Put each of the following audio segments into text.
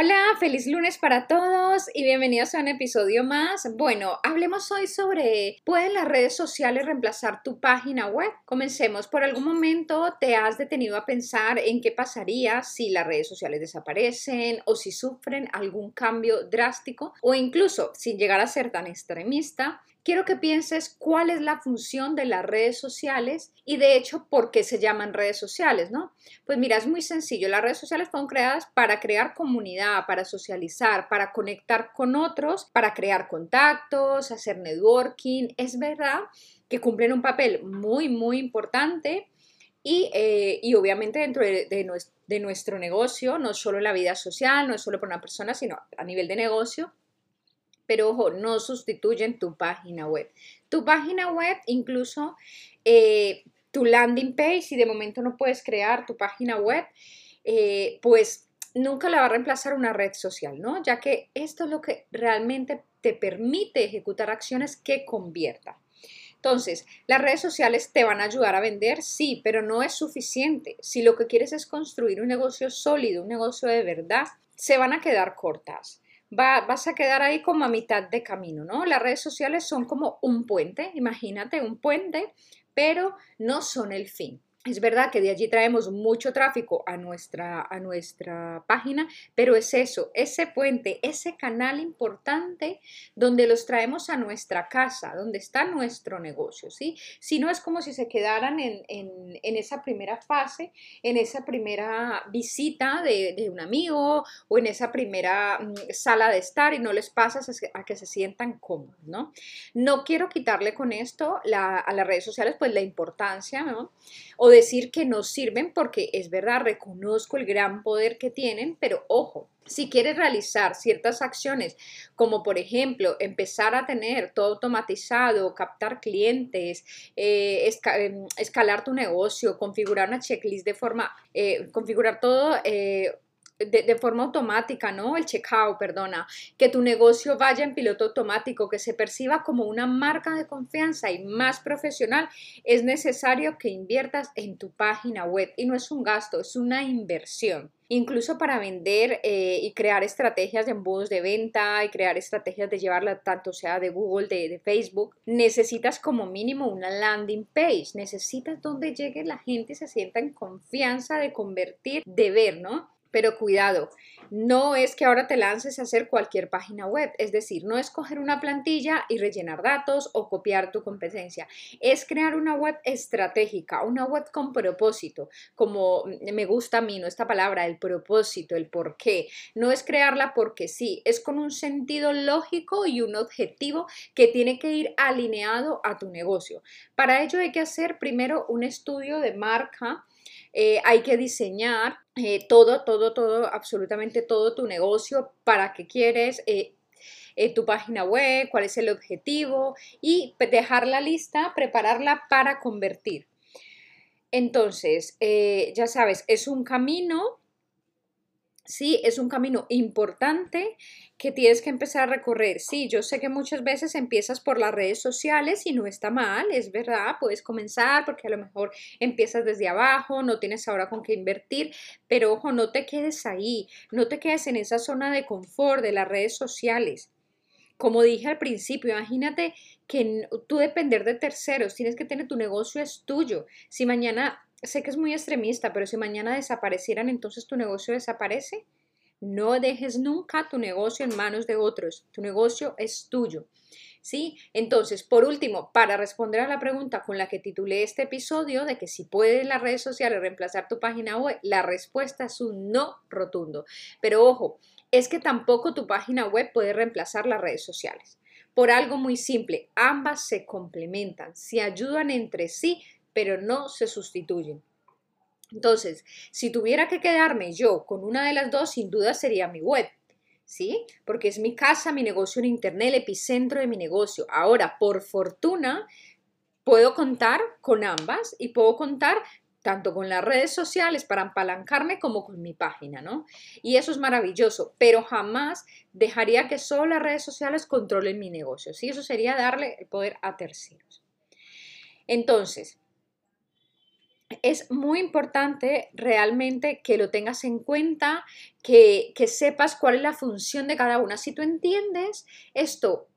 Hola, feliz lunes para todos y bienvenidos a un episodio más. Bueno, hablemos hoy sobre ¿pueden las redes sociales reemplazar tu página web? Comencemos. Por algún momento te has detenido a pensar en qué pasaría si las redes sociales desaparecen o si sufren algún cambio drástico o incluso sin llegar a ser tan extremista quiero que pienses cuál es la función de las redes sociales y de hecho por qué se llaman redes sociales, ¿no? Pues mira, es muy sencillo. Las redes sociales fueron creadas para crear comunidad, para socializar, para conectar con otros, para crear contactos, hacer networking. Es verdad que cumplen un papel muy, muy importante. Y, eh, obviamente dentro de, nuestro negocio, no solo en la vida social, no es solo para una persona, sino a nivel de negocio, pero ojo, no sustituyen tu página web. Tu página web, incluso eh, tu landing page, si de momento no puedes crear tu página web, eh, pues nunca la va a reemplazar una red social, ¿no? Ya que esto es lo que realmente te permite ejecutar acciones que conviertan. Entonces, las redes sociales te van a ayudar a vender, sí, pero no es suficiente. Si lo que quieres es construir un negocio sólido, un negocio de verdad, se van a quedar cortas vas a quedar ahí como a mitad de camino, ¿no? Las redes sociales son como un puente, imagínate un puente, pero no son el fin. Es verdad que de allí traemos mucho tráfico a nuestra, a nuestra página, pero es eso, ese puente, ese canal importante donde los traemos a nuestra casa, donde está nuestro negocio, ¿sí? Si no es como si se quedaran en, esa primera fase, en esa primera visita de, un amigo o en esa primera mm, sala de estar y no les pasas a que se sientan cómodos, ¿no? No quiero quitarle con esto a las redes sociales pues la importancia, ¿no? O decir que no sirven porque es verdad, reconozco el gran poder que tienen, pero ojo, si quieres realizar ciertas acciones, como por ejemplo empezar a tener todo automatizado, captar clientes, eh, em, escalar tu negocio, configurar una checklist de forma, eh, configurar todo eh, de, forma automática, ¿no? El checkout, perdona, que tu negocio vaya en piloto automático, que se perciba como una marca de confianza y más profesional, es necesario que inviertas en tu página web y no es un gasto, es una inversión. Incluso para vender eh, y crear estrategias de embudos de venta y crear estrategias de llevarla tanto sea de Google, de, de Facebook, necesitas como mínimo una landing page, necesitas donde llegue la gente y se sienta en confianza de convertir, de ver, ¿no? Pero cuidado, no es que ahora te lances a hacer cualquier página web, es decir, no es coger una plantilla y rellenar datos o copiar tu competencia, es crear una web estratégica, una web con propósito, como me gusta a mí, no esta palabra, el propósito, el por qué, no es crearla porque sí, es con un sentido lógico y un objetivo que tiene que ir alineado a tu negocio. Para ello hay que hacer primero un estudio de marca, eh, hay que diseñar eh, todo, todo, todo, absolutamente todo tu negocio, para qué quieres, eh, tu página web, cuál es el objetivo y dejar la lista, prepararla para convertir. Entonces, ya sabes, es un camino Sí, es un camino importante que tienes que empezar a recorrer. Sí, yo sé que muchas veces empiezas por las redes sociales y no está mal, es verdad, puedes comenzar porque a lo mejor empiezas desde abajo, no tienes ahora con qué invertir, pero ojo, no te quedes ahí, no te quedes en esa zona de confort de las redes sociales. Como dije al principio, imagínate que tú depender de terceros, tienes que tener tu negocio es tuyo. Si mañana sé que es muy extremista, pero si mañana desaparecieran, entonces tu negocio desaparece. No dejes nunca tu negocio en manos de otros. Tu negocio es tuyo. ¿Sí? Entonces, por último, para responder a la pregunta con la que titulé este episodio de que si pueden las redes sociales reemplazar tu página web, la respuesta es un no rotundo. Pero ojo, es que tampoco tu página web puede reemplazar las redes sociales. Por algo muy simple, ambas se complementan, se ayudan entre sí, pero no se sustituyen. Entonces, si tuviera que quedarme yo con una de las dos, sin duda sería mi web. ¿Sí? Porque es mi casa, mi negocio en Internet, el epicentro de mi negocio. Ahora, por fortuna, puedo contar con ambas y puedo contar tanto con las redes sociales para apalancarme como con mi página, ¿no? Y eso es maravilloso, pero jamás dejaría que solo las redes sociales controlen mi negocio, ¿sí? Eso sería darle el poder a terceros. Entonces, es muy importante realmente que lo tengas en cuenta, que, que, sepas cuál es la función de cada una. Si tú entiendes esto,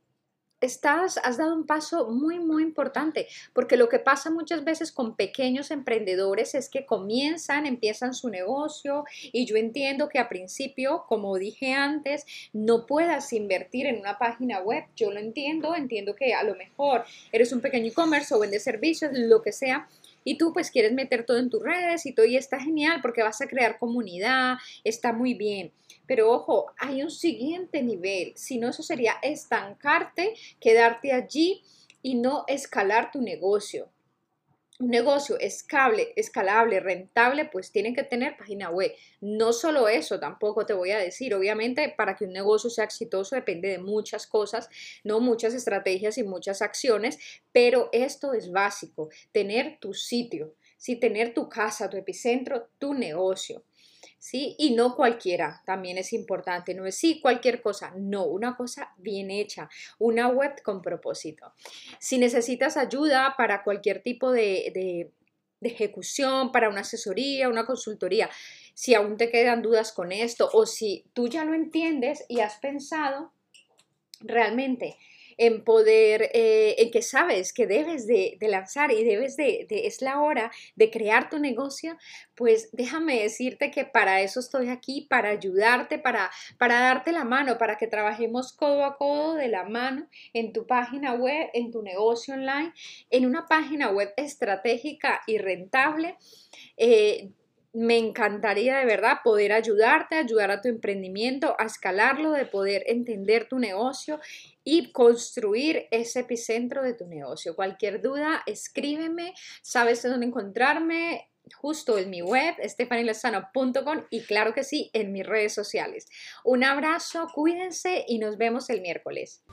estás, has dado un paso muy, muy importante, porque lo que pasa muchas veces con pequeños emprendedores es que comienzan, empiezan su negocio y yo entiendo que a principio, como dije antes, no puedas invertir en una página web, yo lo entiendo, entiendo que a lo mejor eres un pequeño e-commerce o vendes servicios, lo que sea, y tú pues quieres meter todo en tus redes y todo y está genial porque vas a crear comunidad, está muy bien. Pero ojo, hay un siguiente nivel, si no eso sería estancarte, quedarte allí y no escalar tu negocio un negocio escalable, escalable, rentable, pues tiene que tener página web. No solo eso, tampoco te voy a decir. Obviamente, para que un negocio sea exitoso depende de muchas cosas, no muchas estrategias y muchas acciones, pero esto es básico, tener tu sitio, sí, tener tu casa, tu epicentro, tu negocio. ¿Sí? Y no cualquiera, también es importante, no es sí cualquier cosa, no, una cosa bien hecha, una web con propósito. Si necesitas ayuda para cualquier tipo de, de, de ejecución, para una asesoría, una consultoría, si aún te quedan dudas con esto o si tú ya lo entiendes y has pensado realmente en poder, eh, en que sabes que debes de, lanzar y debes de, es la hora de crear tu negocio, pues déjame decirte que para eso estoy aquí, para ayudarte, para, para darte la mano, para que trabajemos codo a codo de la mano en tu página web, en tu negocio online, en una página web estratégica y rentable. Eh, me encantaría de verdad poder ayudarte, ayudar a tu emprendimiento, a escalarlo, de poder entender tu negocio y construir ese epicentro de tu negocio. Cualquier duda, escríbeme, sabes dónde encontrarme, justo en mi web, stefanilozano.com y claro que sí, en mis redes sociales. Un abrazo, cuídense y nos vemos el miércoles.